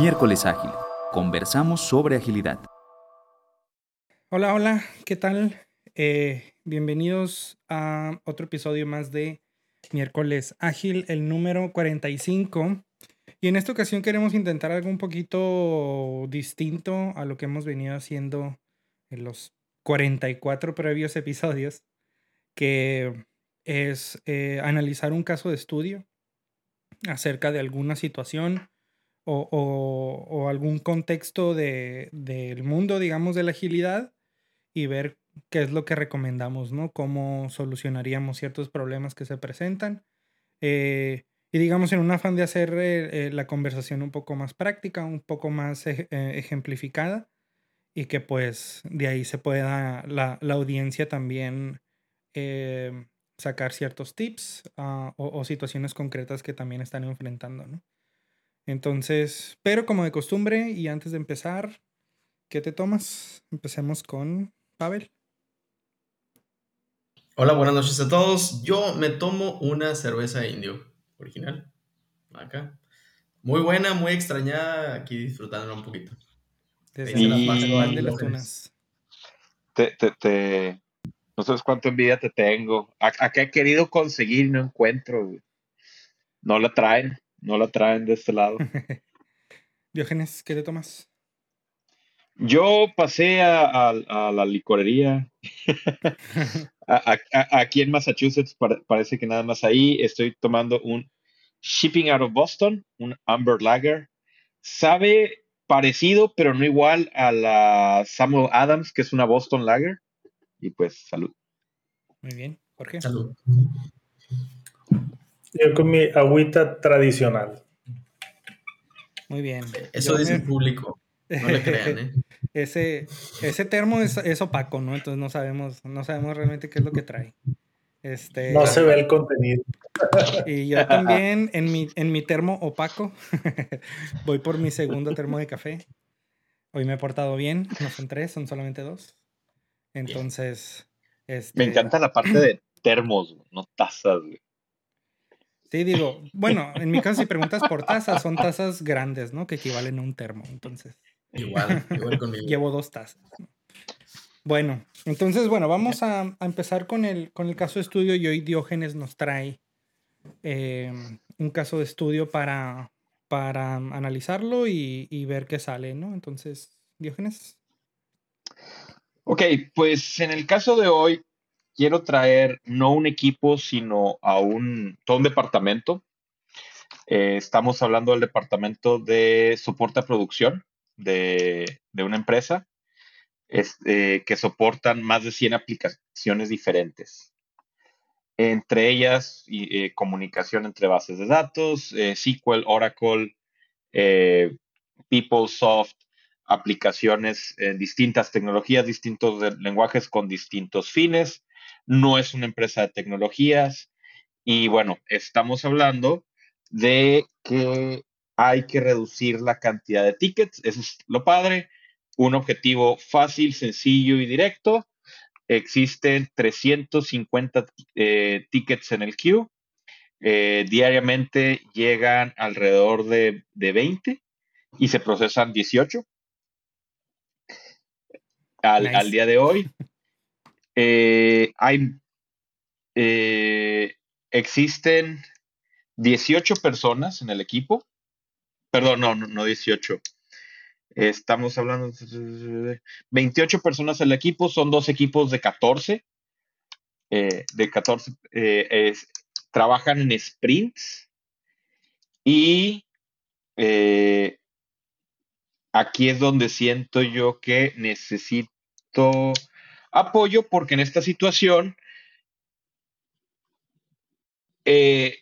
Miércoles Ágil. Conversamos sobre agilidad. Hola, hola, ¿qué tal? Eh, bienvenidos a otro episodio más de Miércoles Ágil, el número 45. Y en esta ocasión queremos intentar algo un poquito distinto a lo que hemos venido haciendo en los 44 previos episodios, que es eh, analizar un caso de estudio acerca de alguna situación o, algún contexto del mundo, digamos, de la agilidad y ver qué es lo que recomendamos, ¿no? Cómo solucionaríamos ciertos problemas que se presentan. Eh, y digamos, en un afán de hacer eh, eh, la conversación un poco más práctica, un poco más ejemplificada, y que pues de ahí se pueda la, la audiencia también sacar ciertos tips ah, o, o, situaciones concretas que también están enfrentando, ¿no? Entonces, pero como de costumbre y antes de empezar, ¿qué te tomas? Empecemos con Pavel. Hola, buenas noches a todos. Yo me tomo una cerveza indio original. Acá. Muy buena, muy extrañada. Aquí disfrutándola un poquito. Desde de las tunas. Te, te, te, no sabes cuánto envidia te tengo. Acá he querido conseguir y no encuentro. No la traen. No la traen de este lado. Diógenes, ¿qué te tomas? Yo pasé a, la licorería. aquí en Massachusetts parece que nada más ahí estoy tomando un Shipping Out of Boston, un Amber Lager. Sabe parecido, pero no igual a la Samuel Adams, que es una Boston Lager. Y pues, salud. Muy bien. ¿Por qué? Salud. Yo con mi agüita tradicional. Muy bien. Eso dice el público. No le crean, ¿eh? ese, ese termo es, opaco, ¿no? Entonces no sabemos, no sabemos realmente qué es lo que trae. Este, no se ve el contenido. Y yo también en mi, en mi termo opaco voy por mi segundo termo de café. Hoy me he portado bien, no son tres, son solamente dos. Entonces, este... me encanta la parte de termos, no tazas. Güey. Sí, digo, bueno, en mi caso si preguntas por tazas, son tazas grandes, ¿no? Que equivalen a un termo, entonces. Igual, igual conmigo. Llevo dos tazas. Bueno, entonces, bueno, vamos a, empezar con el, con el caso de estudio y hoy Diógenes nos trae em, un caso de estudio para, para analizarlo y, y ver qué sale, ¿no? Entonces, Diógenes. Ok, pues en el caso de hoy quiero traer no un equipo, sino a un, todo un departamento. Eh, estamos hablando del departamento de soporte a producción de, una empresa este, que soportan más de 100 aplicaciones diferentes. Entre ellas, eh, comunicación entre bases de datos, eh, SQL, Oracle, PeopleSoft, aplicaciones en distintas tecnologías, distintos lenguajes con distintos fines, no es una empresa de tecnologías y bueno, estamos hablando de que hay que reducir la cantidad de tickets, eso es lo padre, un objetivo fácil, sencillo y directo. Existen 350 eh, tickets en el queue. Eh, diariamente llegan alrededor de, 20 y se procesan 18 al día de hoy. Eh, hay, eh, existen 18 personas en el equipo. Perdón, no, no, 18. Estamos hablando de 28 personas en el equipo, son dos equipos de 14. Eh, de 14 trabajan en sprints y aquí es donde siento yo que necesito apoyo porque en esta situación eh,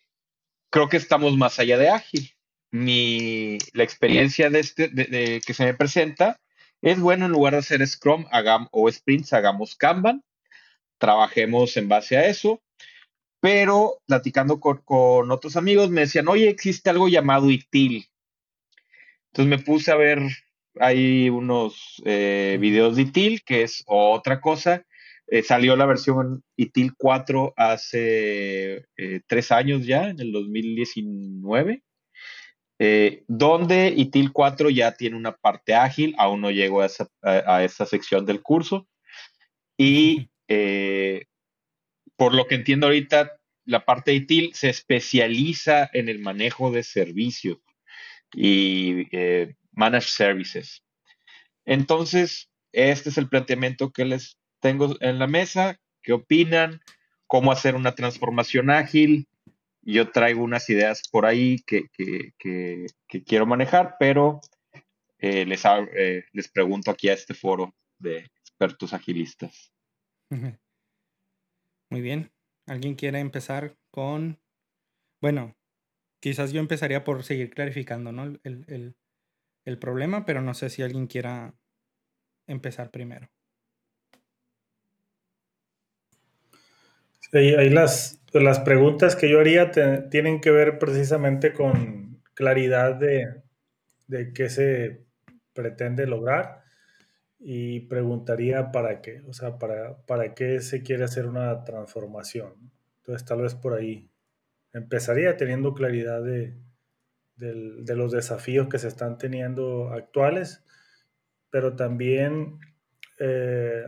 creo que estamos más allá de ágil. La experiencia de este, que se me presenta es bueno, en lugar de hacer Scrum o sprints, hagamos Kanban, trabajemos en base a eso, pero platicando con, con otros amigos me decían, oye, existe algo llamado ITIL. Entonces me puse a ver hay unos eh, videos de ITIL, que es otra cosa. Eh, salió la versión ITIL 4 hace eh, tres años ya, en el 2019. eh, donde ITIL 4 ya tiene una parte ágil, aún no llego a esa, a, esa sección del curso. Y por lo que entiendo ahorita, la parte de ITIL se especializa en el manejo de servicios y eh, managed services. Entonces, este es el planteamiento que les tengo en la mesa. ¿Qué opinan? ¿Cómo hacer una transformación ágil? Yo traigo unas ideas por ahí que, quiero manejar, pero eh, les, eh, les pregunto aquí a este foro de expertos agilistas. Muy bien. ¿Alguien quiere empezar con... Bueno, quizás yo empezaría por seguir clarificando ¿no? el problema, pero no sé si alguien quiera empezar primero. ahí las, las preguntas que yo haría tienen que ver precisamente con claridad de, de qué se pretende lograr y preguntaría para qué, o sea, para, para qué se quiere hacer una transformación. Entonces, tal vez por ahí empezaría teniendo claridad de, de los desafíos que se están teniendo actuales, pero también eh,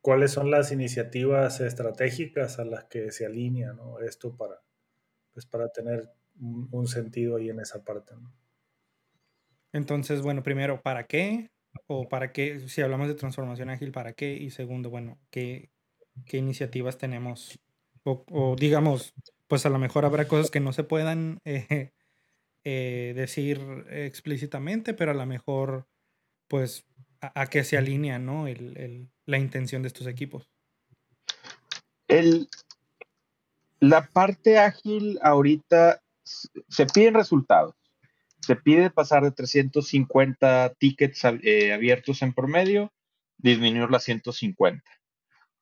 cuáles son las iniciativas estratégicas a las que se alinea esto para, pues para tener un, sentido ahí en esa parte. Entonces, bueno, primero, ¿para qué? O para qué, si hablamos de transformación ágil, ¿para qué? Y segundo, bueno, ¿qué, qué iniciativas tenemos? O, digamos, pues a lo mejor habrá cosas que no se puedan eh, eh, decir explícitamente, pero a lo mejor, pues, a, qué se alinea, ¿no? el, la intención de estos equipos? El, la parte ágil ahorita se piden resultados. Se pide pasar de 350 tickets eh, abiertos en promedio, disminuirlo a 150.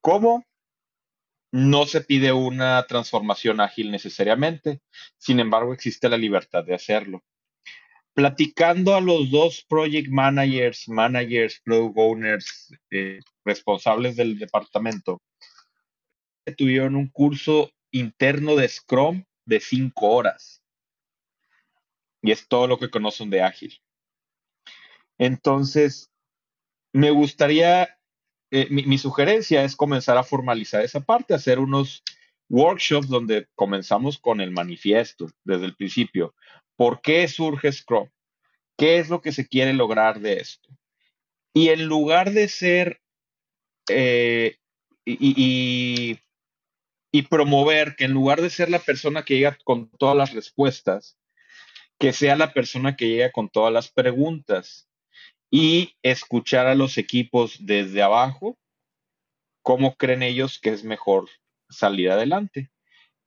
¿Cómo? No se pide una transformación ágil necesariamente, sin embargo existe la libertad de hacerlo platicando a los dos project managers, managers, product owners, eh, responsables del departamento, tuvieron un curso interno de Scrum de cinco horas. Y es todo lo que conocen de Ágil. Entonces, me gustaría, eh, mi, sugerencia es comenzar a formalizar esa parte, hacer unos workshops donde comenzamos con el manifiesto desde el principio. ¿Por qué surge Scrum? ¿Qué es lo que se quiere lograr de esto? Y en lugar de ser eh, y, y, promover que en lugar de ser la persona que llega con todas las respuestas, que sea la persona que llega con todas las preguntas y escuchar a los equipos desde abajo, cómo creen ellos que es mejor salir adelante.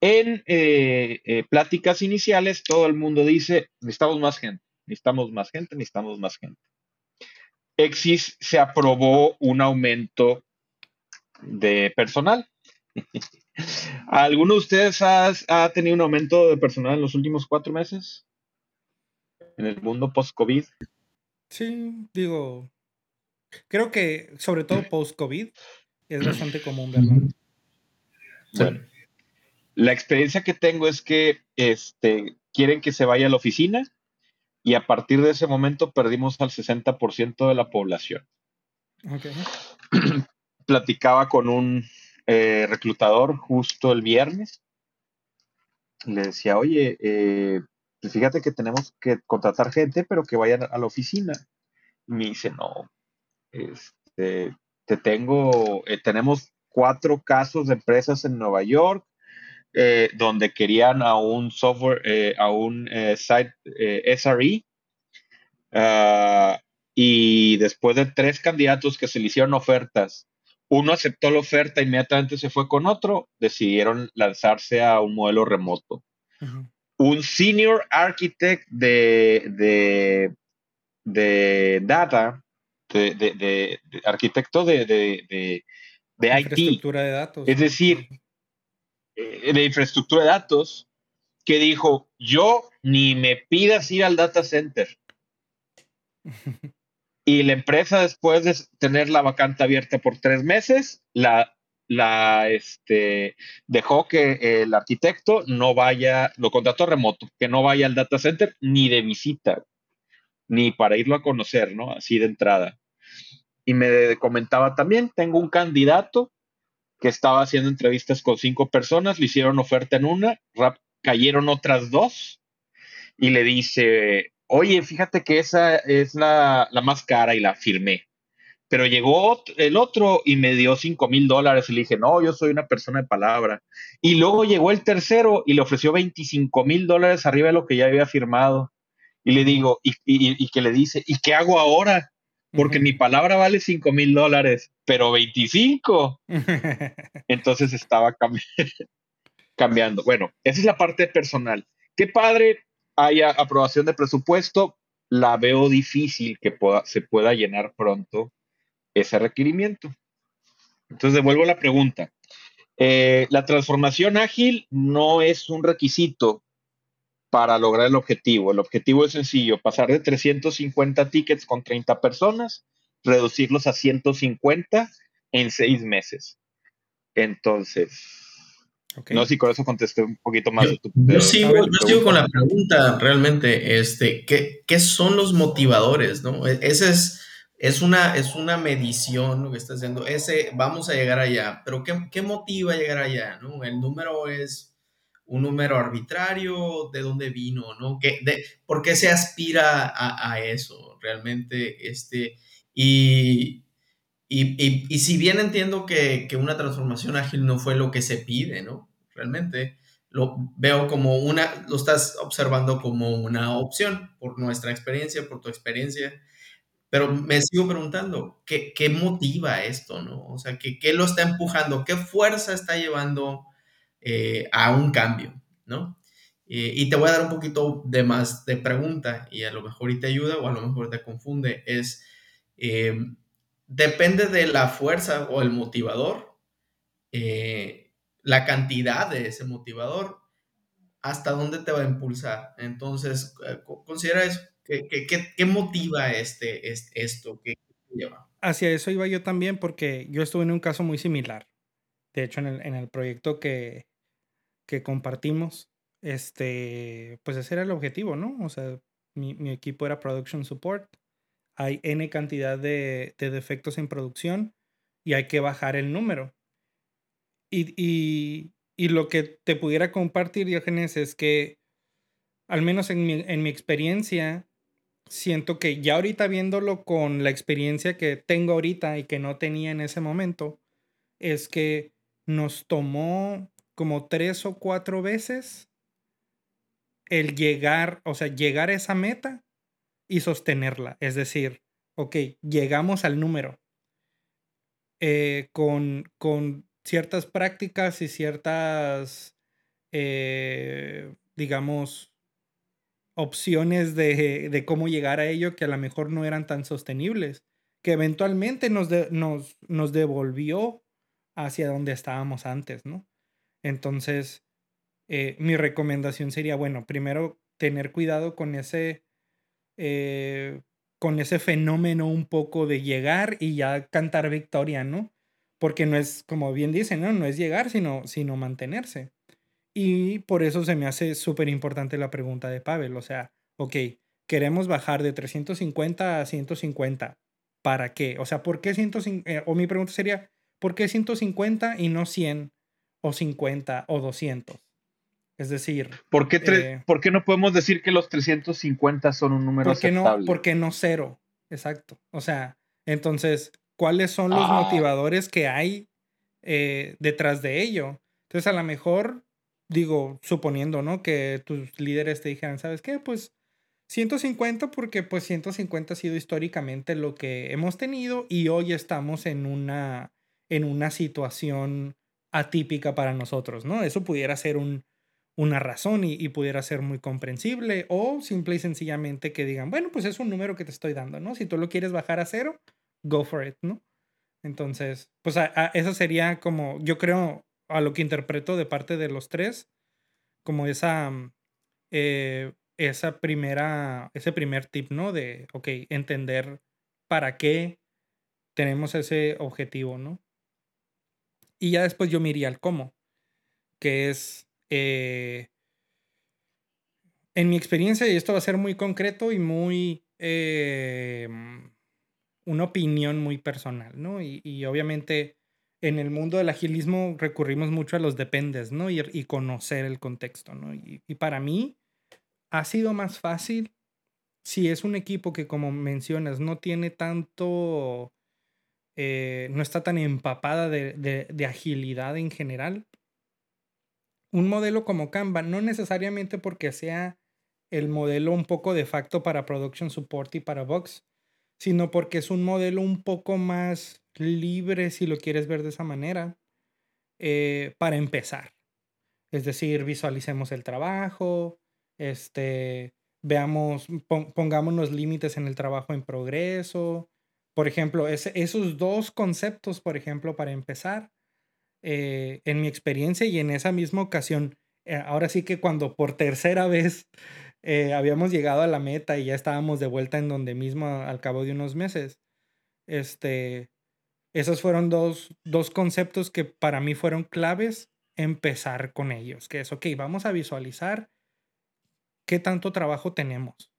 En eh, eh, pláticas iniciales, todo el mundo dice, necesitamos más gente, necesitamos más gente, necesitamos más gente. Exis se aprobó un aumento de personal. ¿Alguno de ustedes ha, tenido un aumento de personal en los últimos cuatro meses? En el mundo post-COVID. Sí, digo, creo que sobre todo post-COVID es bastante común verlo. Bueno, la experiencia que tengo es que este, quieren que se vaya a la oficina y a partir de ese momento perdimos al 60% de la población. Platicaba con un eh, reclutador justo el viernes. Le decía, oye, eh, fíjate que tenemos que contratar gente, pero que vayan a la oficina. Me dice, no, este, te tengo, eh, tenemos cuatro casos de empresas en Nueva York eh, donde querían a un software, eh, a un site SRE. Ah, y después de tres candidatos que se le hicieron ofertas, uno aceptó la oferta, inmediatamente se fue con otro, decidieron lanzarse a un modelo remoto. Un senior architect de, de, de data, de, de arquitecto de, de IT. Infraestructura de datos. Es decir, eh, de infraestructura de datos, que dijo, yo ni me pidas ir al data center. y la empresa, después de tener la vacante abierta por tres meses, la la, este, dejó que el arquitecto no vaya, lo contrató remoto, que no vaya al data center ni de visita, ni para irlo a conocer, ¿no? Así de entrada. Y me comentaba también, tengo un candidato que estaba haciendo entrevistas con cinco personas, le hicieron oferta en una, cayeron otras dos, y le dice, oye, fíjate que esa es la, la más cara y la firmé. Pero llegó el otro y me dio 5 mil dólares y le dije, no, yo soy una persona de palabra. Y luego llegó el tercero y le ofreció 25 mil dólares arriba de lo que ya había firmado. Y le digo, y, y, que le dice, ¿y qué hago ahora? Porque mi palabra vale 5 mil dólares, pero 25. Entonces estaba cambiando. Bueno, esa es la parte personal. Qué padre haya aprobación de presupuesto. La veo difícil que pueda, se pueda llenar pronto ese requerimiento. Entonces, devuelvo la pregunta. Eh, la transformación ágil no es un requisito para lograr el objetivo. El objetivo es sencillo, pasar de 350 tickets con 30 personas, reducirlos a 150 en seis meses. Entonces, no sé si con eso contesté un poquito más. Yo, sigo, con la pregunta realmente, este, ¿qué, ¿qué, son los motivadores? ¿no? E, ese es es una, es una medición lo que está haciendo. Ese, vamos a llegar allá, pero ¿qué, qué motiva llegar allá? ¿no? El número es un número arbitrario, ¿de dónde vino? ¿no? ¿Qué, de, ¿Por qué se aspira a, a eso realmente? Este, y, y, y, si bien entiendo que, que, una transformación ágil no fue lo que se pide, ¿no? Realmente lo veo como una, lo estás observando como una opción por nuestra experiencia, por tu experiencia pero me sigo preguntando, ¿qué, qué motiva esto, no? O sea, ¿qué, ¿qué, lo está empujando? ¿Qué fuerza está llevando eh, a un cambio, no? Eh, y te voy a dar un poquito de más de pregunta y a lo mejor y te ayuda o a lo mejor te confunde. Es, eh, depende de la fuerza o el motivador, la cantidad de ese motivador, hasta dónde te va a impulsar. Entonces, considera eso. ¿Qué, motiva este, esto? ¿Qué lleva? Hacia eso iba yo también porque yo estuve en un caso muy similar. De hecho, en el, en el proyecto que, que compartimos, este, pues ese era el objetivo, ¿no? O sea, mi, mi equipo era Production Support. Hay N cantidad de, de, defectos en producción y hay que bajar el número. Y, y, y lo que te pudiera compartir, Diógenes, es que, al menos en mi, en mi experiencia, siento que ya ahorita viéndolo con la experiencia que tengo ahorita y que no tenía en ese momento, es que nos tomó como tres o cuatro veces el llegar, o sea, llegar a esa meta y sostenerla. Es decir, ok, llegamos al número eh, con, con ciertas prácticas y ciertas, eh, digamos, opciones de, cómo llegar a ello que a lo mejor no eran tan sostenibles, que eventualmente nos, nos, nos devolvió hacia donde estábamos antes, ¿no? Entonces, eh, mi recomendación sería, bueno, primero tener cuidado con ese, eh, con ese fenómeno un poco de llegar y ya cantar victoria, ¿no? Porque no es, como bien dicen, ¿no? No es llegar, sino, sino mantenerse. Y por eso se me hace súper importante la pregunta de Pavel. O sea, ok, queremos bajar de 350 a 150. ¿Para qué? O sea, ¿por qué 150? Eh, o mi pregunta sería, ¿por qué 150 y no 100 o 50 o 200? Es decir, ¿por qué, eh, ¿por qué no podemos decir que los 350 son un número ¿por qué No, ¿Por qué no cero? Exacto. O sea, entonces, ¿cuáles son los ah. motivadores que hay eh, detrás de ello? Entonces, a lo mejor digo, suponiendo, ¿no? Que tus líderes te dijeran, ¿sabes qué? Pues 150 porque pues 150 ha sido históricamente lo que hemos tenido y hoy estamos en una, en una situación atípica para nosotros, ¿no? Eso pudiera ser un, una razón y, y, pudiera ser muy comprensible o simple y sencillamente que digan, bueno, pues es un número que te estoy dando, ¿no? Si tú lo quieres bajar a cero, go for it, ¿no? Entonces, pues eso sería como, yo creo, a lo que interpreto de parte de los tres, como esa, mm, eh, esa primera, ese primer tip, ¿no? De, ok, entender para qué tenemos ese objetivo, ¿no? Y ya después yo me iría al cómo, que es, eh, en mi experiencia, y esto va a ser muy concreto y muy, eh, una opinión muy personal, ¿no? Y, obviamente en el mundo del agilismo recurrimos mucho a los dependes, ¿no? Y, y conocer el contexto, ¿no? Y, para mí ha sido más fácil si es un equipo que, como mencionas, no tiene tanto eh, no está tan empapada de, agilidad en general. Un modelo como Kanban, no necesariamente porque sea el modelo un poco de facto para production support y para Box, sino porque es un modelo un poco más libre, si lo quieres ver de esa manera, eh, para empezar. Es decir, visualicemos el trabajo, este, veamos, pongámonos límites en el trabajo en progreso, por ejemplo, esos dos conceptos, por ejemplo, para empezar, eh, en mi experiencia y en esa misma ocasión, eh, ahora sí que cuando por tercera vez eh, habíamos llegado a la meta y ya estábamos de vuelta en donde mismo al cabo de unos meses, este, esos fueron dos, dos conceptos que para mí fueron claves empezar con ellos, que es, ok, vamos a visualizar qué tanto trabajo tenemos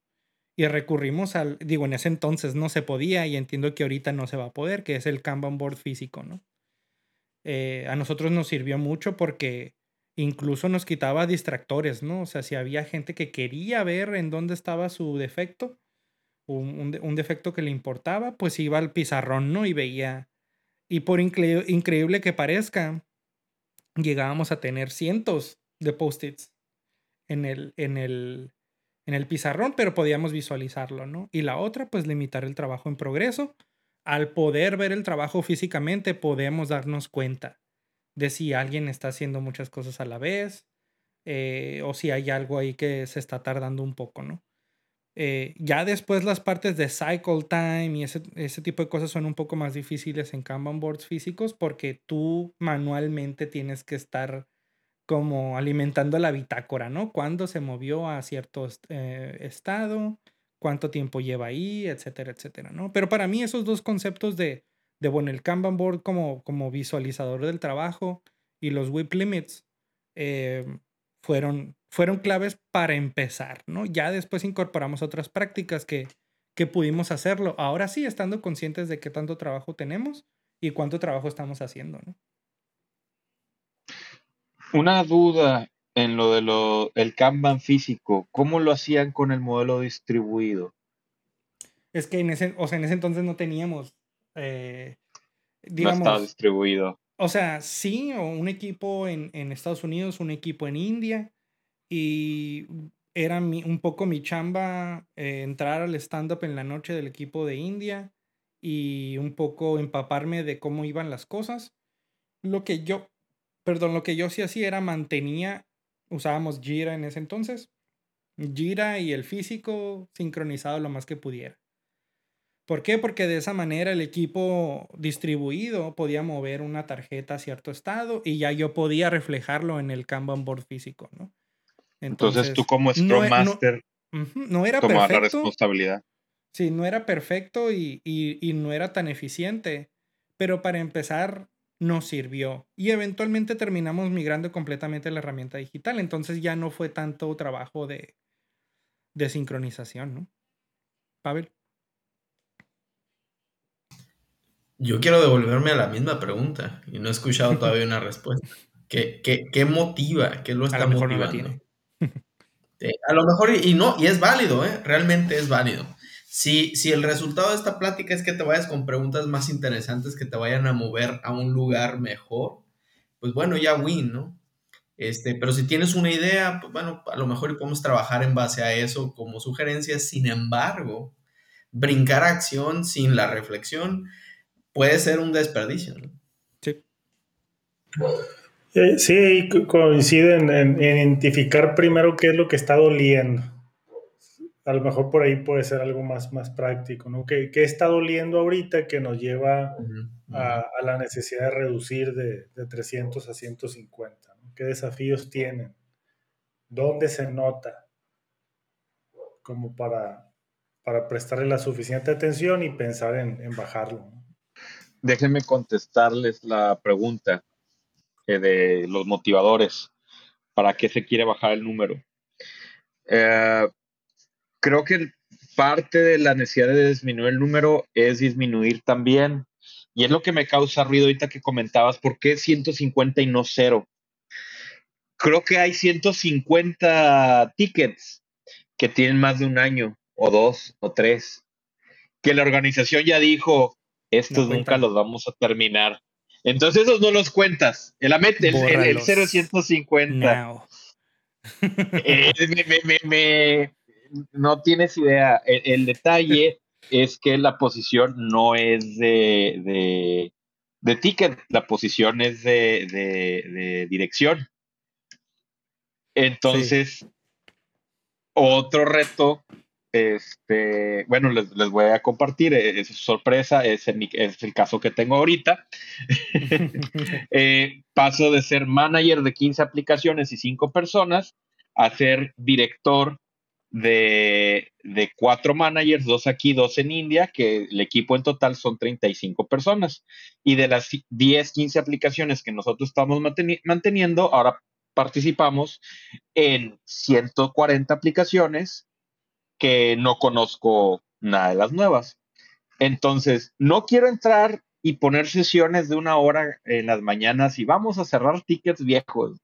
y recurrimos al, digo, en ese entonces no se podía y entiendo que ahorita no se va a poder, que es el Kanban board físico, ¿no? Eh, a nosotros nos sirvió mucho porque incluso nos quitaba distractores, ¿no? O sea, si había gente que quería ver en dónde estaba su defecto, un, defecto que le importaba, pues iba al pizarrón, ¿no? Y veía. Y por increíble que parezca, llegábamos a tener cientos de post-its en el, en el, en el pizarrón, pero podíamos visualizarlo, ¿no? Y la otra, pues limitar el trabajo en progreso. Al poder ver el trabajo físicamente, podemos darnos cuenta de si alguien está haciendo muchas cosas a la vez eh, o si hay algo ahí que se está tardando un poco, ¿no? Eh, ya después las partes de cycle time y ese, ese, tipo de cosas son un poco más difíciles en Kanban boards físicos porque tú manualmente tienes que estar como alimentando la bitácora, ¿no? Cuándo se movió a cierto eh, estado, cuánto tiempo lleva ahí, etcétera, etcétera, ¿no? Pero para mí esos dos conceptos de, de bueno, el Kanban board como, como visualizador del trabajo y los whip limits eh, fueron, fueron claves para empezar, ¿no? Ya después incorporamos otras prácticas que, que pudimos hacerlo. Ahora sí, estando conscientes de qué tanto trabajo tenemos y cuánto trabajo estamos haciendo, ¿no? Una duda en lo de lo, el Kanban físico, ¿cómo lo hacían con el modelo distribuido? Es que en ese, o sea, en ese entonces no teníamos, eh, digamos, no estaba distribuido. O sea, sí, un equipo en, en Estados Unidos, un equipo en India, y era mi, un poco mi chamba eh, entrar al stand-up en la noche del equipo de India y un poco empaparme de cómo iban las cosas. Lo que yo, Perdón, lo que yo sí hacía era mantenía, usábamos Jira en ese entonces, Jira y el físico sincronizado lo más que pudiera. ¿Por qué? Porque de esa manera el equipo distribuido podía mover una tarjeta a cierto estado y ya yo podía reflejarlo en el Kanban board físico, ¿no? Entonces, tú como Scrum Master no, era perfecto. la responsabilidad. Sí, no era perfecto y, y no era tan eficiente, pero para empezar nos sirvió. Y eventualmente terminamos migrando completamente a la herramienta digital. Entonces ya no fue tanto trabajo de, de sincronización, ¿no? Pavel. Yo quiero devolverme a la misma pregunta y no he escuchado todavía una respuesta. ¿Qué, qué, motiva? ¿Qué lo está motivando? a lo mejor, y, no, y es válido, ¿eh? realmente es válido. Si, el resultado de esta plática es que te vayas con preguntas más interesantes que te vayan a mover a un lugar mejor, pues bueno, ya win, ¿no? Este, pero si tienes una idea, pues bueno, a lo mejor podemos trabajar en base a eso como sugerencias. Sin embargo, brincar a acción sin la reflexión puede ser un desperdicio. ¿no? Sí. Eh, sí, coinciden en identificar primero qué es lo que está doliendo a lo mejor por ahí puede ser algo más, más práctico, ¿no? ¿Qué, está doliendo ahorita que nos lleva a, la necesidad de reducir de, 300 a 150? ¿Qué desafíos tienen? ¿Dónde se nota? Como para, para prestarle la suficiente atención y pensar en, en bajarlo. Déjenme contestarles la pregunta. eh, de los motivadores, para qué se quiere bajar el número. Eh, creo que parte de la necesidad de disminuir el número es disminuir también, y es lo que me causa ruido ahorita que comentabas, ¿por qué 150 y no cero? Creo que hay 150 tickets que tienen más de un año, o dos, o tres, que la organización ya dijo, estos nunca los vamos a terminar. Entonces esos no los cuentas. El, el, el, el 0 eh, me, no tienes idea. El, detalle es que la posición no es de, de, ticket, la posición es de, de dirección. Entonces, otro reto este, bueno, les, voy a compartir, eh, es sorpresa, es, es el caso que tengo ahorita. Eh, paso de ser manager de 15 aplicaciones y 5 personas a ser director de, de cuatro managers, dos aquí, dos en India, que el equipo en total son 35 personas. Y de las 10, 15 aplicaciones que nosotros estamos manteniendo, ahora participamos en 140 aplicaciones que no conozco nada de las nuevas. Entonces, no quiero entrar y poner sesiones de una hora en las mañanas y vamos a cerrar tickets viejos.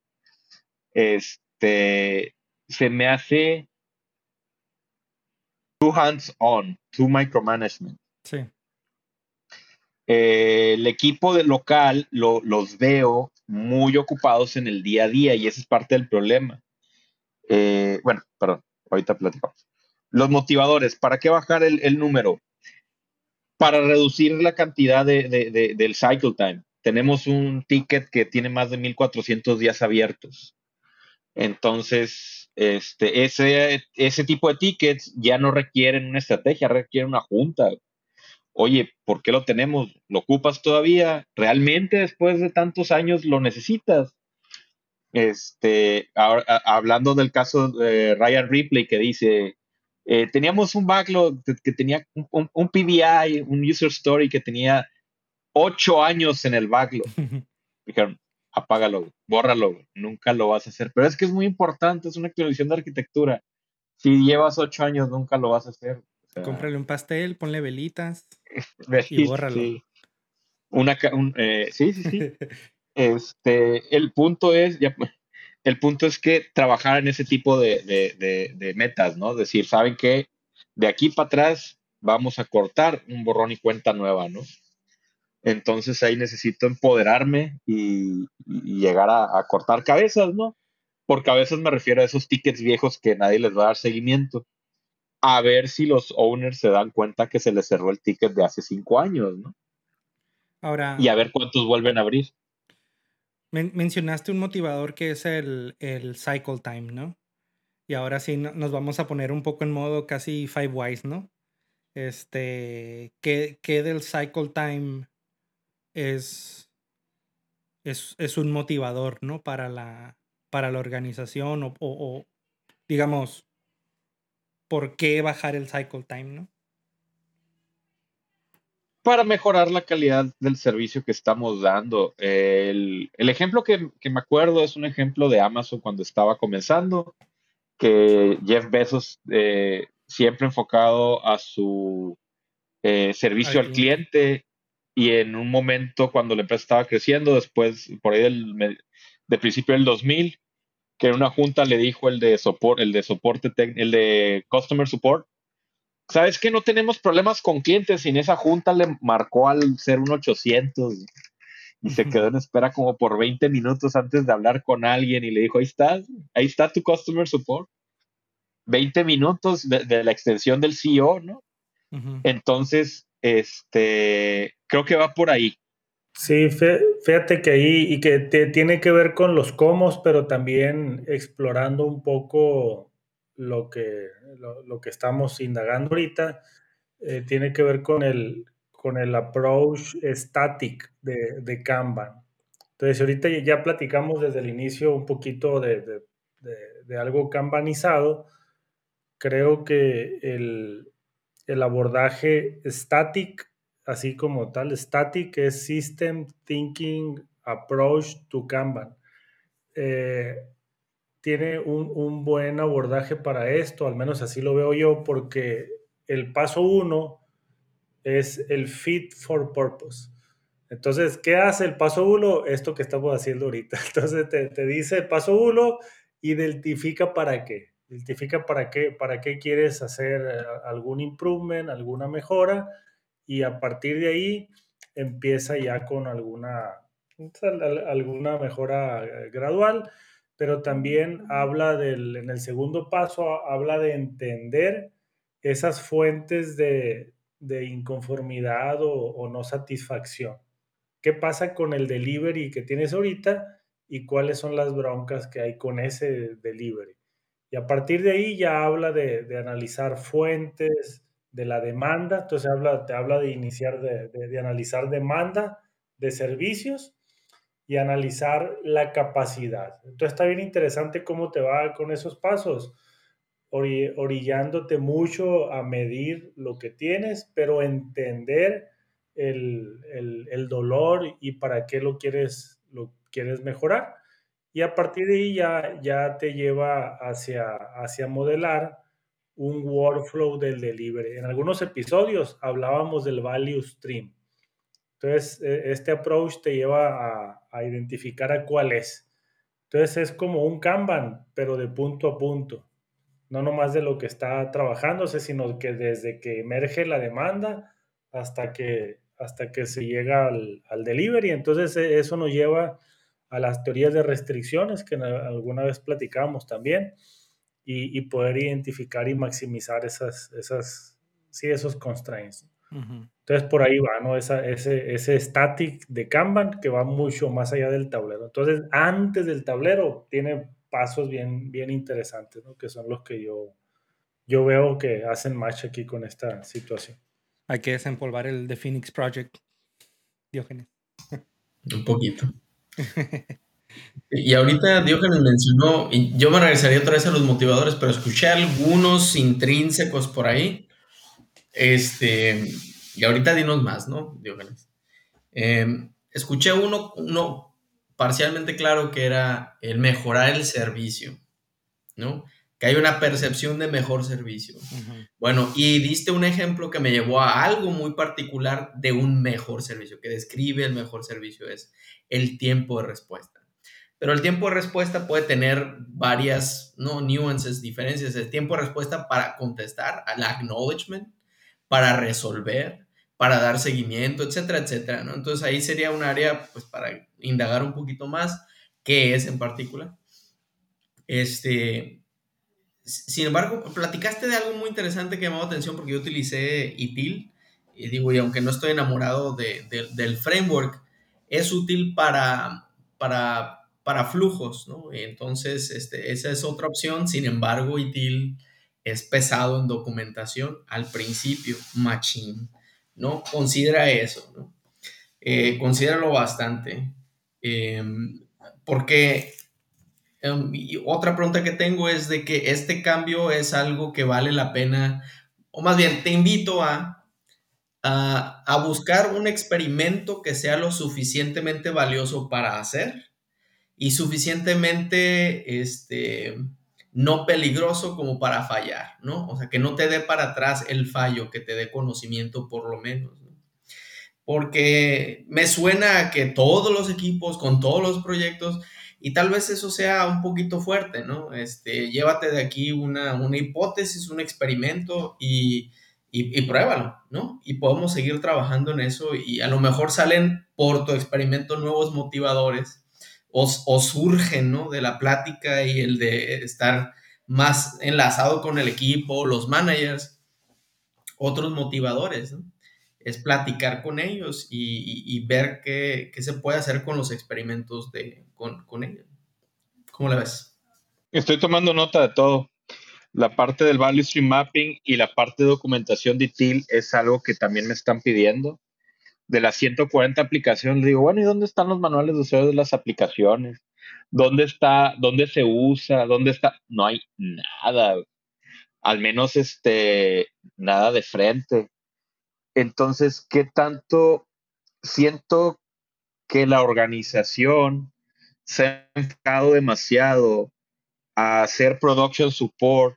Este, se me hace too hands on, too micromanagement. Sí. Eh, el equipo de local los veo muy ocupados en el día a día y ese es parte del problema. Eh, bueno, perdón, ahorita platicamos. Los motivadores, ¿para qué bajar el, número? Para reducir la cantidad de, del cycle time. Tenemos un ticket que tiene más de 1400 días abiertos. Entonces, este, ese, ese tipo de tickets ya no requieren una estrategia, requieren una junta. Oye, ¿por qué lo tenemos? ¿Lo ocupas todavía? ¿Realmente después de tantos años lo necesitas? Este, hablando del caso de Ryan Ripley que dice, eh, teníamos un backlog que, tenía un, un, PBI, un user story que tenía ocho años en el backlog. Dijeron, apágalo, bórralo, nunca lo vas a hacer. Pero es que es muy importante, es una actualización de arquitectura. Si llevas ocho años, nunca lo vas a hacer. Cómprale un pastel, ponle velitas y bórralo. Sí. Una, eh, sí, sí, sí. este, el punto es, ya, el punto es que trabajar en ese tipo de, metas, ¿no? Decir, ¿saben qué? De aquí para atrás vamos a cortar un borrón y cuenta nueva, ¿no? Entonces ahí necesito empoderarme y, llegar a, cortar cabezas, ¿no? Por cabezas me refiero a esos tickets viejos que nadie les va a dar seguimiento. A ver si los owners se dan cuenta que se les cerró el ticket de hace cinco años, ¿no? Ahora. Y a ver cuántos vuelven a abrir mencionaste un motivador que es el, el, cycle time, ¿no? Y ahora sí nos vamos a poner un poco en modo casi five wise, ¿no? Este, ¿qué, qué del cycle time es, es, es, un motivador, ¿no? Para la, para la organización o, o, digamos, ¿por qué bajar el cycle time, ¿no? Para mejorar la calidad del servicio que estamos dando. El, ejemplo que, me acuerdo es un ejemplo de Amazon cuando estaba comenzando, que Jeff Bezos eh, siempre enfocado a su eh, servicio al cliente y en un momento cuando la empresa estaba creciendo, después por ahí del de principio del 2000, que en una junta le dijo el de soporte, el de soporte, el de customer support, ¿sabes que no tenemos problemas con clientes? Y en esa junta le marcó al ser un 800 y se quedó en espera como por 20 minutos antes de hablar con alguien y le dijo, ahí está, ahí está tu customer support. 20 minutos de, la extensión del CEO, ¿no? Entonces, este, creo que va por ahí. Sí, fíjate que ahí y que tiene que ver con los cómo, pero también explorando un poco lo que, lo, que estamos indagando ahorita eh, tiene que ver con el, con el approach static de, de Kanban. Entonces, ahorita ya platicamos desde el inicio un poquito de, de, algo kanbanizado. Creo que el, el abordaje static, así como tal, static es System Thinking approach to Kanban. Eh, tiene un, un, buen abordaje para esto, al menos así lo veo yo, porque el paso uno es el fit for purpose. Entonces, ¿qué hace el paso uno? Esto que estamos haciendo ahorita. Entonces, te, te dice paso uno, identifica para qué. Identifica para qué, para qué quieres hacer eh, algún improvement, alguna mejora, y a partir de ahí empieza ya con alguna, alguna mejora eh, gradual pero también habla del, en el segundo paso, habla de entender esas fuentes de, de inconformidad o, no satisfacción. ¿Qué pasa con el delivery que tienes ahorita y cuáles son las broncas que hay con ese delivery? Y a partir de ahí ya habla de, de analizar fuentes de la demanda, entonces habla, te habla de iniciar, de, de analizar demanda de servicios y analizar la capacidad. Entonces está bien interesante cómo te va con esos pasos, orillándote mucho a medir lo que tienes, pero entender el, el, dolor y para qué lo quieres, lo quieres mejorar. Y a partir de ahí ya, ya te lleva hacia, hacia modelar un workflow del delivery. En algunos episodios hablábamos del value stream entonces, e, este approach te lleva a, identificar a cuál es. Entonces, es como un Kanban, pero de punto a punto. No nomás de lo que está trabajándose, sino que desde que emerge la demanda hasta que, hasta que se llega al, al delivery. Entonces, e, eso nos lleva a las teorías de restricciones que alguna vez platicamos también y, y poder identificar y maximizar esas, esas, sí, esos constraints. Entonces por ahí va, ¿no? Esa, ese, ese static de Kanban que va mucho más allá del tablero. Entonces, antes del tablero tiene pasos bien, bien interesantes, ¿no? Que son los que yo, yo veo que hacen match aquí con esta situación. Hay que desempolvar el The Phoenix Project, Diógenes. Un poquito. Y ahorita Diógenes mencionó, y yo me regresaría otra vez a los motivadores, pero escuché algunos intrínsecos por ahí este, y ahorita dinos más, ¿no, Diógenes? Em, escuché uno, uno parcialmente claro que era el mejorar el servicio, ¿no? Que hay una percepción de mejor servicio. Bueno, y diste un ejemplo que me llevó a algo muy particular de un mejor servicio, que describe el mejor servicio, es el tiempo de respuesta. Pero el tiempo de respuesta puede tener varias, ¿no? Nuances, diferencias. El tiempo de respuesta para contestar, al acknowledgement, para resolver, para dar seguimiento, etcétera, etcétera, ¿no? Entonces ahí sería un área, pues, para indagar un poquito más qué es en particular. Este, sin embargo, platicaste de algo muy interesante que llamó atención porque yo utilicé ITIL, y digo, y aunque no estoy enamorado del framework, es útil para, para, para flujos, ¿no? Entonces, este, esa es otra opción, sin embargo, ITIL es pesado en documentación al principio, machine, ¿no? Considera eso, ¿no? Eh, considéralo bastante. Em, porque em, otra pregunta que tengo es de que este cambio es algo que vale la pena, o más bien te invito a, a, a buscar un experimento que sea lo suficientemente valioso para hacer y suficientemente, este, no peligroso como para fallar, ¿no? O sea, que no te dé para atrás el fallo, que te dé conocimiento por lo menos, ¿no? Porque me suena que todos los equipos, con todos los proyectos, y tal vez eso sea un poquito fuerte, ¿no? Este, llévate de aquí una, una hipótesis, un experimento y, y, y, pruébalo, ¿no? Y podemos seguir trabajando en eso y a lo mejor salen por tu experimento nuevos motivadores o, surgen, ¿no? De la plática y el de estar más enlazado con el equipo, los managers, otros motivadores. Es platicar con ellos y, ver qué, se puede hacer con los experimentos de, con, con ellos. ¿Cómo la ves? Estoy tomando nota de todo. La parte del value stream mapping y la parte de documentación de TIL es algo que también me están pidiendo de las 140 aplicaciones, digo, bueno, ¿y dónde están los manuales de usuario de las aplicaciones? ¿Dónde está, dónde se usa? ¿Dónde está? No hay nada, al menos este, nada de frente. Entonces, ¿qué tanto siento que la organización se ha enfocado demasiado a hacer production support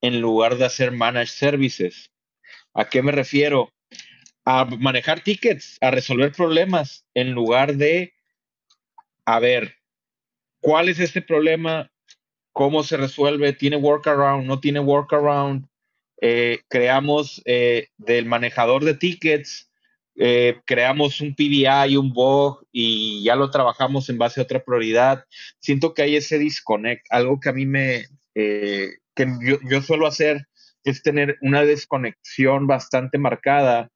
en lugar de hacer managed services. ¿A qué me refiero? A manejar tickets, a resolver problemas, en lugar de, a ver, ¿cuál es este problema? ¿Cómo se resuelve? ¿Tiene workaround? ¿No tiene workaround? Eh, creamos eh, del manejador de tickets eh, creamos un PBI, un bug y ya lo trabajamos en base a otra prioridad. Siento que hay ese disconnect, algo que a mí me, eh, que yo, suelo hacer es tener una desconexión bastante marcada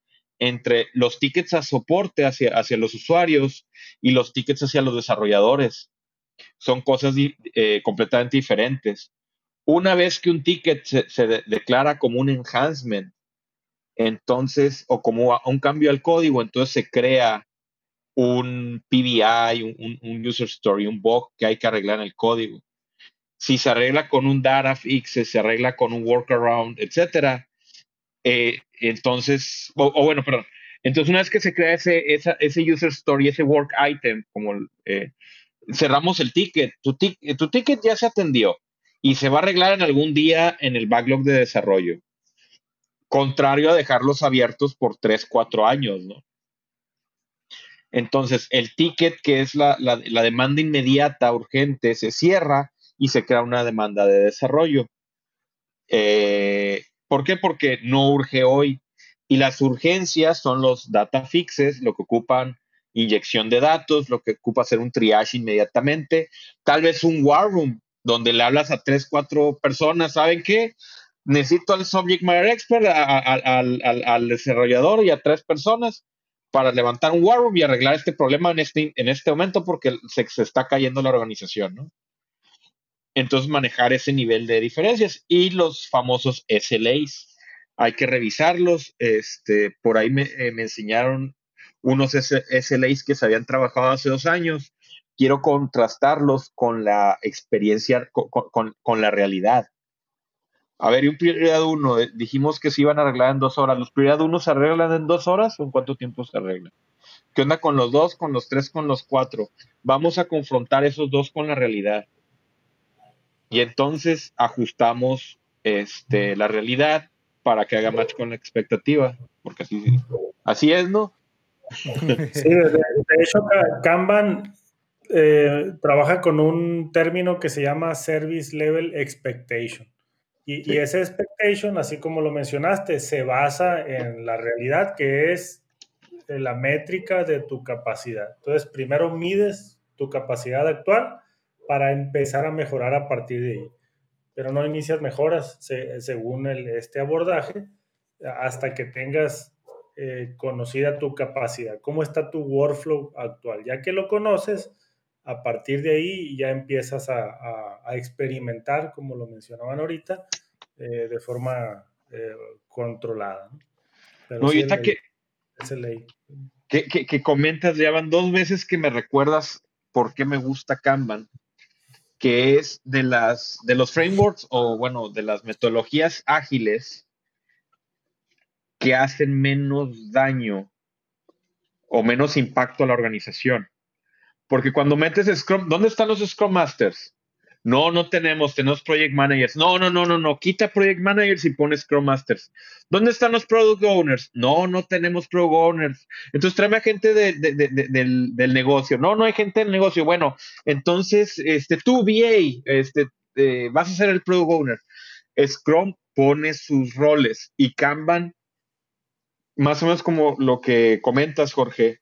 entre los tickets a soporte hacia, hacia los usuarios y los tickets hacia los desarrolladores. Son cosas eh, completamente diferentes. Una vez que un ticket se, se declara como un enhancement, entonces, o como un cambio al código, entonces se crea un PBI, un, user story, un bug que hay que arreglar en el código. Si se arregla con un data fix, se arregla con un workaround, etcétera, eh, entonces, o, bueno, perdón, entonces una vez que se crea ese, ese user story, ese work item, como eh, cerramos el ticket, tu, tu ticket ya se atendió y se va a arreglar en algún día en el backlog de desarrollo contrario a dejarlos abiertos por 3, 4 años, ¿no? Entonces, el ticket, que es la, demanda inmediata, urgente, se cierra y se crea una demanda de desarrollo. Eh, ¿Por qué? Porque no urge hoy. Y las urgencias son los data fixes, lo que ocupan inyección de datos, lo que ocupa hacer un triage inmediatamente, tal vez un war room, donde le hablas a tres, cuatro personas, ¿saben qué? necesito al subject matter expert, al, desarrollador y a tres personas para levantar un war room y arreglar este problema en este, en este momento porque se, se está cayendo la organización, ¿no? Entonces manejar ese nivel de diferencias y los famosos SLAs. Hay que revisarlos. Este, por ahí me, eh, enseñaron unos SLAs que se habían trabajado hace dos años. Quiero contrastarlos con la experiencia, con la realidad. A ver, y un prioridad 1, eh, dijimos que se iban a arreglar en dos horas. ¿Los prioridad 1 se arreglan en dos horas o en cuánto tiempo se arreglan? ¿Qué onda con los dos, con los tres, con los cuatro? Vamos a confrontar esos dos con la realidad. Y entonces ajustamos este, la realidad para que haga match con la expectativa, porque así, así es, ¿no? Sí, de, hecho, Kanban eh, trabaja con un término que se llama Service Level Expectation. Y, ese expectation, así como lo mencionaste, se basa en la realidad que es eh, la métrica de tu capacidad. Entonces, primero mides tu capacidad actual para empezar a mejorar a partir de ahí. Pero no inicias mejoras según este abordaje hasta que tengas eh, conocida tu capacidad. ¿Cómo está tu workflow actual? Ya que lo conoces, a partir de ahí ya empiezas a, experimentar, como lo mencionaban ahorita, eh, de forma eh, controlada. no, y está que, que, que, comentas, ya van dos veces que me recuerdas por qué me gusta Kanban, que es de, las, de los frameworks o, bueno, de las metodologías ágiles que hacen menos daño o menos impacto a la organización. Porque cuando metes Scrum, ¿dónde están los Scrum Masters? No, no tenemos, tenemos Project Managers. No, no, no, no, no, quita Project Managers y pones Scrum Masters. ¿Dónde están los Product Owners? No, no tenemos Product Owners. Entonces tráeme a gente del, negocio. No, no hay gente del negocio. Bueno, entonces, este, tú, VA, este, eh, vas a ser el Product Owner. Scrum pone sus roles y Kanban, más o menos como lo que comentas, Jorge,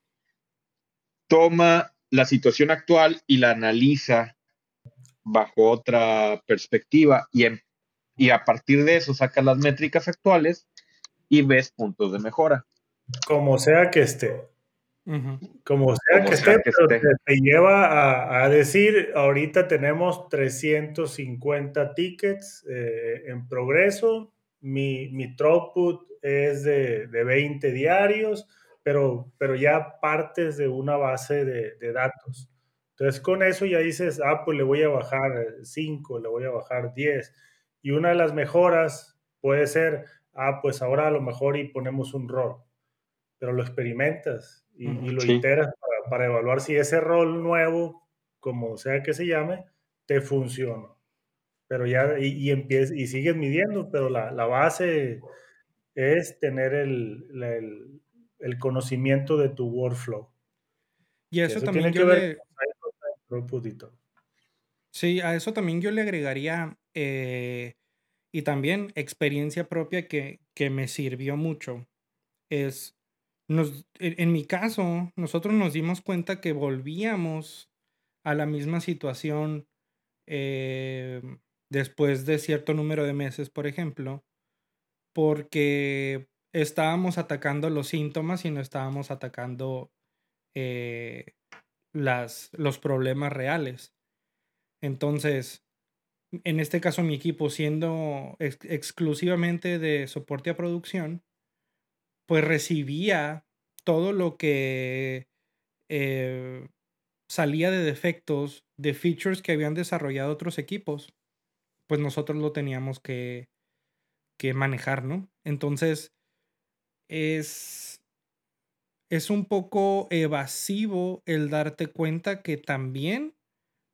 toma la situación actual y la analiza bajo otra perspectiva y, y a partir de eso saca las métricas actuales y ves puntos de mejora. Como sea que esté. Como sea que esté, Te, lleva a, decir, ahorita tenemos 350 tickets eh, en progreso, mi, mi throughput es de, de 20 diarios, pero, pero ya partes de una base de, datos. Entonces con eso ya dices, ah, pues le voy a bajar 5, le voy a bajar 10. Y una de las mejoras puede ser, ah, pues ahora a lo mejor y ponemos un rol, pero lo experimentas y, lo iteras para evaluar si ese rol nuevo, como sea que se llame, te funciona. Pero ya, y, y, y sigues midiendo, pero la, la base es tener el, el, el, conocimiento de tu workflow. Y eso, eso también tiene que ver le... Sí, a eso también yo le agregaría eh, y también experiencia propia que, que me sirvió mucho. Es, nos, en mi caso, nosotros nos dimos cuenta que volvíamos a la misma situación eh, después de cierto número de meses, por ejemplo, porque estábamos atacando los síntomas y no estábamos atacando eh, las, los problemas reales. Entonces, en este caso mi equipo siendo exclusivamente de soporte a producción, pues recibía todo lo que eh, salía de defectos, de features que habían desarrollado otros equipos, pues nosotros lo teníamos que, que manejar, ¿no? Entonces, es, es un poco evasivo el darte cuenta que también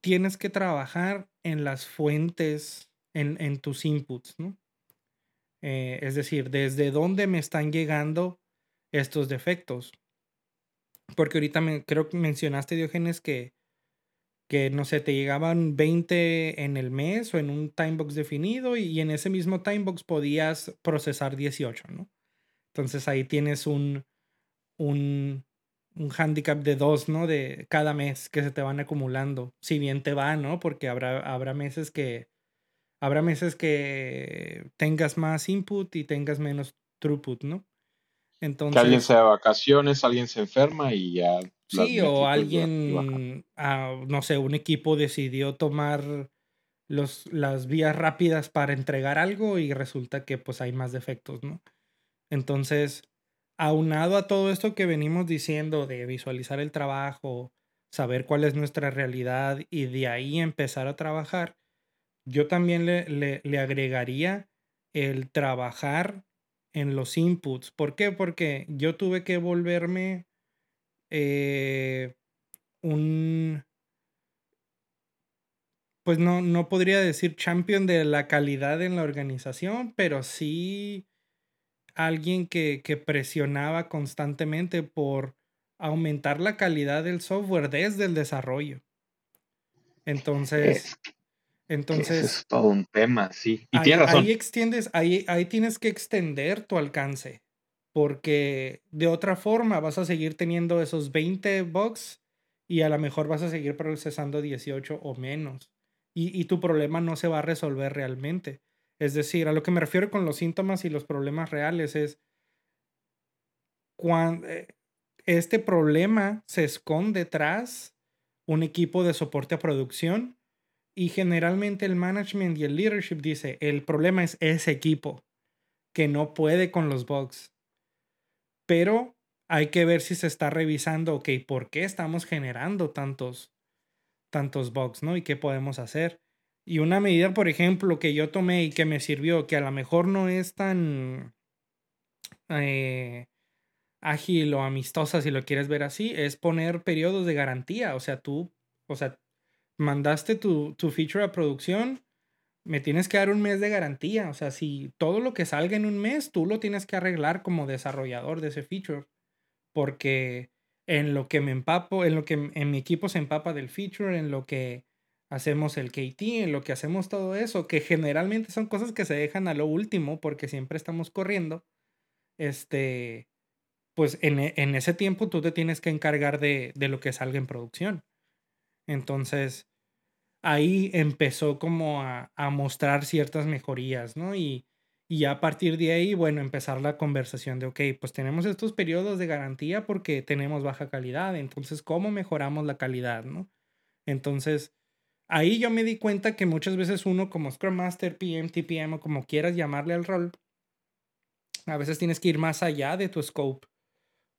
tienes que trabajar en las fuentes, en, en tus inputs, ¿no? Eh, es decir, desde dónde me están llegando estos defectos. Porque ahorita me, creo que mencionaste, Diógenes, que, que, no sé, te llegaban 20 en el mes o en un timebox definido y, en ese mismo timebox podías procesar 18, ¿no? Entonces ahí tienes un, un, un handicap de dos, ¿no? De cada mes que se te van acumulando. Si bien te va, ¿no? Porque habrá, habrá meses que habrá meses que tengas más input y tengas menos throughput, ¿no? Entonces, que alguien se de vacaciones, alguien se enferma y ya. Sí, o alguien, no sé, un equipo decidió tomar los, las vías rápidas para entregar algo y resulta que pues hay más defectos, ¿no? Entonces, aunado a todo esto que venimos diciendo de visualizar el trabajo, saber cuál es nuestra realidad y de ahí empezar a trabajar, yo también le, le, agregaría el trabajar en los inputs. ¿Por qué? Porque yo tuve que volverme eh, un, pues no, no podría decir champion de la calidad en la organización, pero sí alguien que, que presionaba constantemente por aumentar la calidad del software desde el desarrollo. Entonces, entonces. es todo un tema, sí. Y ahí, ahí extiendes, ahí, ahí tienes que extender tu alcance. Porque de otra forma vas a seguir teniendo esos 20 bugs y a lo mejor vas a seguir procesando 18 o menos. Y, y tu problema no se va a resolver realmente. Es decir, a lo que me refiero con los síntomas y los problemas reales es cuando eh, este problema se esconde tras un equipo de soporte a producción y generalmente el management y el leadership dice, el problema es ese equipo que no puede con los bugs. Pero hay que ver si se está revisando, ok, ¿por qué estamos generando tantos, tantos bugs, ¿no? Y qué podemos hacer. Y una medida, por ejemplo, que yo tomé y que me sirvió, que a lo mejor no es tan eh, ágil o amistosa, si lo quieres ver así, es poner periodos de garantía. O sea, tú, o sea, mandaste tu, tu feature a producción, me tienes que dar un mes de garantía. O sea, si todo lo que salga en un mes, tú lo tienes que arreglar como desarrollador de ese feature. Porque en lo que me empapo, en lo que en mi equipo se empapa del feature, en lo que hacemos el KT, en lo que hacemos todo eso, que generalmente son cosas que se dejan a lo último porque siempre estamos corriendo, este, pues en, e, en ese tiempo tú te tienes que encargar de, de, lo que salga en producción. Entonces, ahí empezó como a, a mostrar ciertas mejorías, ¿no? Y, y a partir de ahí, bueno, empezar la conversación de, ok, pues tenemos estos periodos de garantía porque tenemos baja calidad, entonces, ¿cómo mejoramos la calidad, ¿no? Entonces, ahí yo me di cuenta que muchas veces uno como Scrum Master, PM, TPM o como quieras llamarle al rol, a veces tienes que ir más allá de tu scope.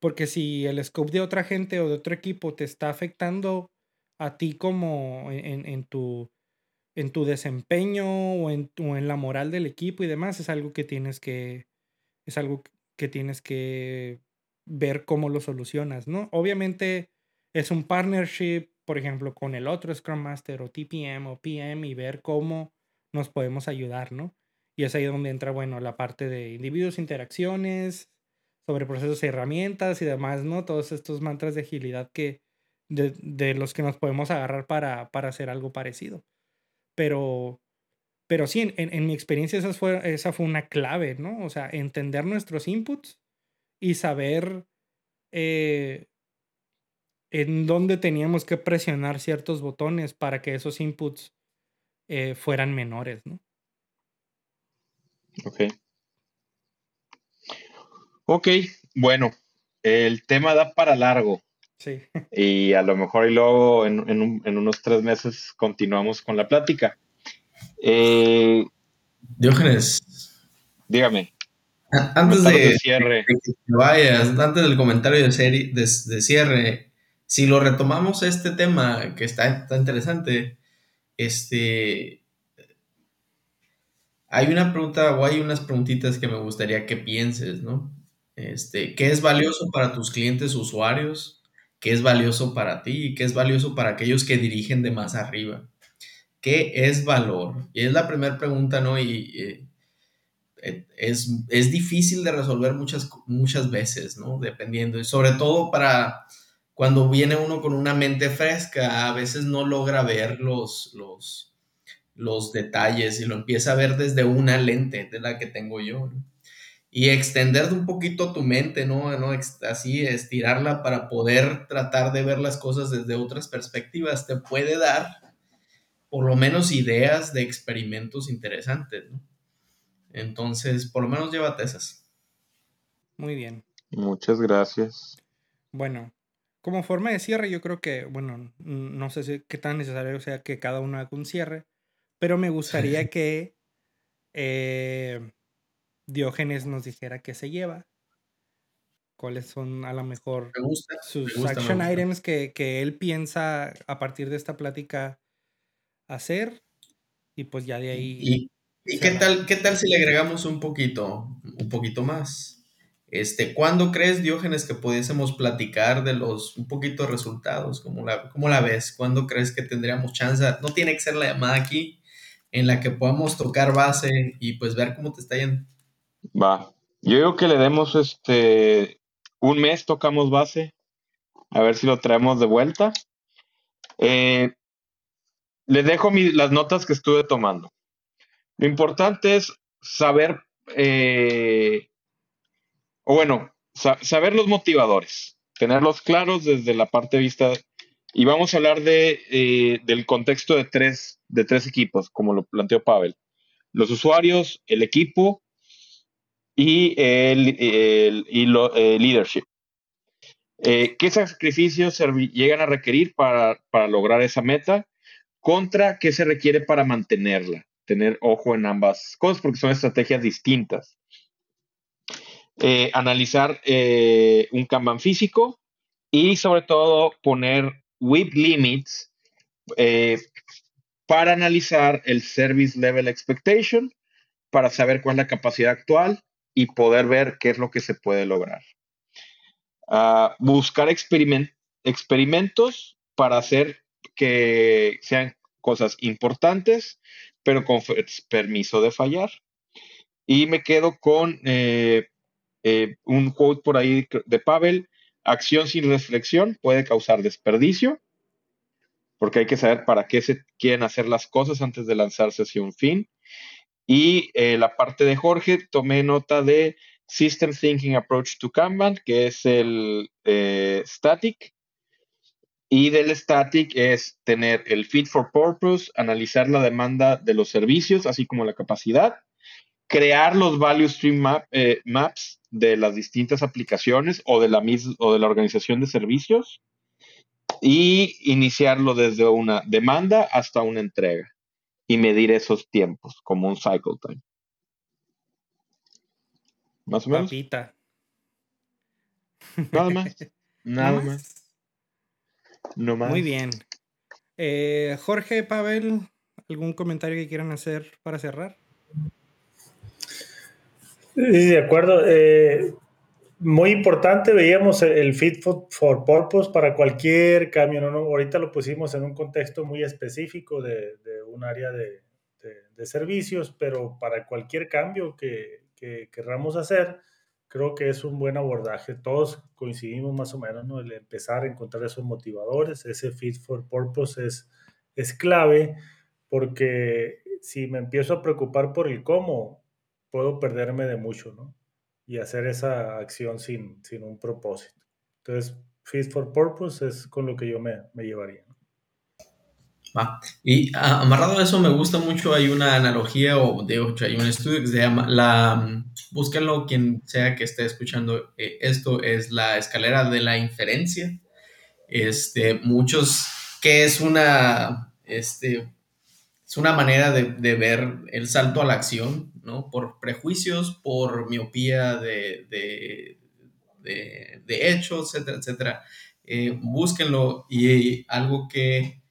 Porque si el scope de otra gente o de otro equipo te está afectando a ti como en, en tu, en tu desempeño o en, o en la moral del equipo y demás, es algo que tienes que, es algo que tienes que ver cómo lo solucionas, ¿no? Obviamente es un partnership, por ejemplo, con el otro Scrum Master o TPM o PM y ver cómo nos podemos ayudar, ¿no? Y es ahí donde entra, bueno, la parte de individuos, interacciones, sobre procesos y herramientas y demás, ¿no? Todos estos mantras de agilidad que, de, los que nos podemos agarrar para, para hacer algo parecido. Pero, pero sí, en, mi experiencia esa fue, esa fue una clave, ¿no? O sea, entender nuestros inputs y saber eh, en dónde teníamos que presionar ciertos botones para que esos inputs eh, fueran menores, ¿no? Ok. Ok, bueno, el tema da para largo. Sí. Y a lo mejor y luego en, unos tres meses continuamos con la plática. Eh, Diógenes. Dígame. Antes de, cierre. que vayas, antes del comentario de, serie, de, cierre, si lo retomamos este tema que está, está interesante, este, hay una pregunta o hay unas preguntitas que me gustaría que pienses, ¿no? Este, ¿qué es valioso para tus clientes usuarios? ¿Qué es valioso para ti? ¿Y qué es valioso para aquellos que dirigen de más arriba? ¿Qué es valor? Y es la primera pregunta, ¿no? Y eh, es, es, difícil de resolver muchas, muchas veces, ¿no? Dependiendo. Y sobre todo para cuando viene uno con una mente fresca, a veces no logra ver los, los, los detalles y lo empieza a ver desde una lente de la que tengo yo, ¿no? y extender un poquito tu mente, ¿no? ¿no? Así, estirarla para poder tratar de ver las cosas desde otras perspectivas, te puede dar por lo menos ideas de experimentos interesantes, ¿no? Entonces, por lo menos llévate esas. Muy bien. Muchas gracias. Bueno, como forma de cierre, yo creo que, bueno, no sé qué tan necesario sea que cada uno haga un cierre, pero me gustaría que eh, Diógenes nos dijera qué se lleva, cuáles son a lo mejor sus action items que, él piensa a partir de esta plática hacer y pues ya de ahí... ¿Y, qué, tal, qué tal si le agregamos un poquito, un poquito más? Este, ¿Cuándo crees, Diógenes, que pudiésemos platicar de los un poquito resultados? ¿Cómo la, la ves? ¿Cuándo crees que tendríamos chance? No tiene que ser la llamada aquí en la que podamos tocar base y pues ver cómo te está yendo. Va. Yo digo que le demos este un mes, tocamos base, a ver si lo traemos de vuelta. Eh, le dejo las notas que estuve tomando. Lo importante es saber, eh, o bueno, saber los motivadores, tenerlos claros desde la parte de vista. Y vamos a hablar de, eh, del contexto de tres, de tres equipos, como lo planteó Pavel. Los usuarios, el equipo y el, y lo, leadership. Eh, ¿Qué sacrificios llegan a requerir para, lograr esa meta? Contra qué se requiere para mantenerla. Tener ojo en ambas cosas porque son estrategias distintas. Eh, analizar eh, un Kanban físico y sobre todo poner WIP limits para analizar el Service Level Expectation, para saber cuál es la capacidad actual y poder ver qué es lo que se puede lograr. Ah, buscar experimentos para hacer que sean cosas importantes, pero con permiso de fallar. Y me quedo con eh, eh, un quote por ahí de Pavel, acción sin reflexión puede causar desperdicio, porque hay que saber para qué se quieren hacer las cosas antes de lanzarse hacia un fin. Y eh, la parte de Jorge, tomé nota de System Thinking Approach to Kanban, que es el eh, static. Y del static es tener el fit for purpose, analizar la demanda de los servicios, así como la capacidad, crear los value stream eh, maps de las distintas aplicaciones o de, la o de la organización de servicios y iniciarlo desde una demanda hasta una entrega y medir esos tiempos como un cycle time. Más o menos. Nada más. Nada más. No más. Muy bien. Eh, Jorge, Pavel, ¿algún comentario que quieran hacer para cerrar? Sí, de acuerdo. Eh, muy importante, veíamos el fit for, purpose para cualquier cambio. ¿no? Ahorita lo pusimos en un contexto muy específico de, un área de, servicios, pero para cualquier cambio que, que, querramos hacer, creo que es un buen abordaje. Todos coincidimos más o menos, ¿no? El empezar a encontrar esos motivadores, ese fit for purpose es, es clave, porque si me empiezo a preocupar por el cómo, puedo perderme de mucho, ¿no? y hacer esa acción sin, sin un propósito. Entonces, Fit for Purpose es con lo que yo me, me llevaría. Y amarrado a eso me gusta mucho, hay una analogía o de hecho hay un estudio que se llama la, búsquenlo quien sea que esté escuchando eh, esto, es la escalera de la inferencia. Este, muchos, que es una, este, es una manera de, de ver el salto a la acción por prejuicios, por miopía de, de, hechos, etcétera, etcétera. Eh, búsquenlo y algo que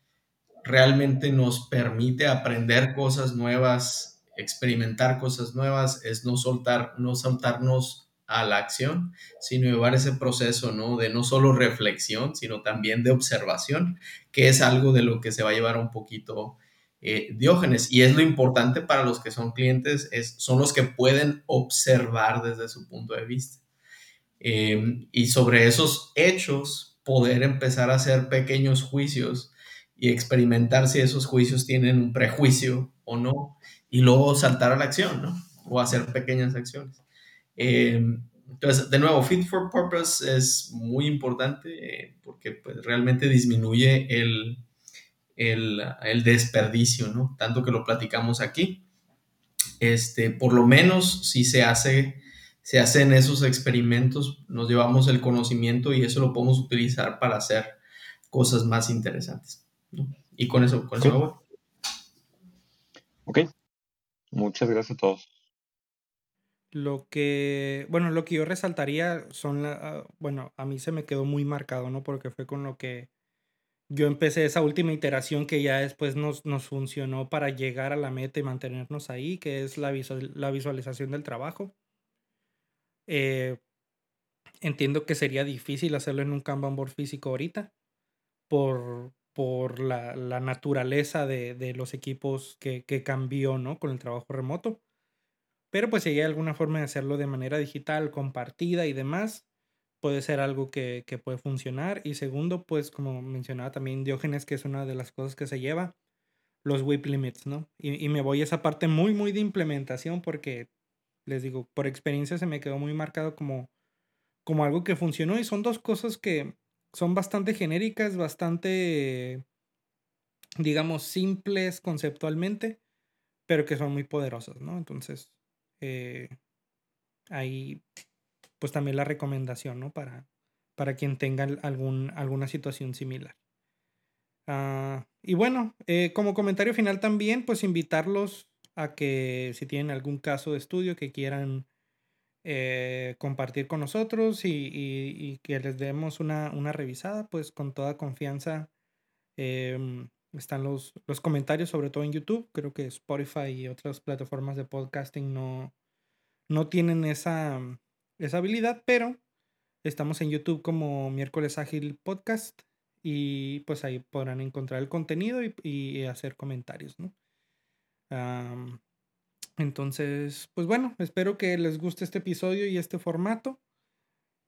realmente nos permite aprender cosas nuevas, experimentar cosas nuevas, es no soltar, no saltarnos a la acción, sino llevar ese proceso, ¿no? De no solo reflexión, sino también de observación, que es algo de lo que se va a llevar un poquito eh, Diógenes. Y es lo importante para los que son clientes, es, son los que pueden observar desde su punto de vista. Em, y sobre esos hechos, poder empezar a hacer pequeños juicios y experimentar si esos juicios tienen un prejuicio o no, y luego saltar a la acción, ¿no? O hacer pequeñas acciones. Em, entonces, de nuevo, Fit for Purpose es muy importante eh, porque pues, realmente disminuye el, el, desperdicio, ¿no? Tanto que lo platicamos aquí. Este, por lo menos si se hace, se hacen esos experimentos, nos llevamos el conocimiento y eso lo podemos utilizar para hacer cosas más interesantes. Y con eso, con eso Ok. Muchas gracias a todos. Lo que, bueno, lo que yo resaltaría son, la, ah, bueno, a mí se me quedó muy marcado, ¿no? Porque fue con lo que yo empecé esa última iteración que ya después nos, nos funcionó para llegar a la meta y mantenernos ahí, que es la, la visualización del trabajo. Eh, entiendo que sería difícil hacerlo en un Kanban board físico ahorita por, por la, la naturaleza de, de, los equipos que, que, cambió ¿no? con el trabajo remoto. Pero pues si hay alguna forma de hacerlo de manera digital, compartida y demás, puede ser algo que, puede funcionar. Y segundo, pues como mencionaba también Diógenes, que es una de las cosas que se lleva, los whip limits, ¿no? Y, me voy a esa parte muy, muy de implementación porque, les digo, por experiencia se me quedó muy marcado como, como algo que funcionó y son dos cosas que son bastante genéricas, bastante, digamos, simples conceptualmente, pero que son muy poderosas, ¿no? Entonces, eh, ahí pues también la recomendación, ¿no? Para, para quien tenga algún, alguna situación similar. Ah, y bueno, eh, como comentario final también, pues invitarlos a que si tienen algún caso de estudio que quieran eh, compartir con nosotros y, que les demos una, una, revisada, pues con toda confianza em, están los, los comentarios, sobre todo en YouTube. Creo que Spotify y otras plataformas de podcasting no, no tienen esa, esa habilidad, pero estamos en YouTube como Miércoles Ágil Podcast y pues ahí podrán encontrar el contenido y, hacer comentarios, ¿no? entonces, pues bueno, espero que les guste este episodio y este formato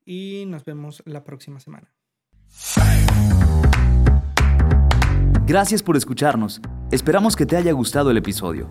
y nos vemos la próxima semana. Gracias por escucharnos. Esperamos que te haya gustado el episodio.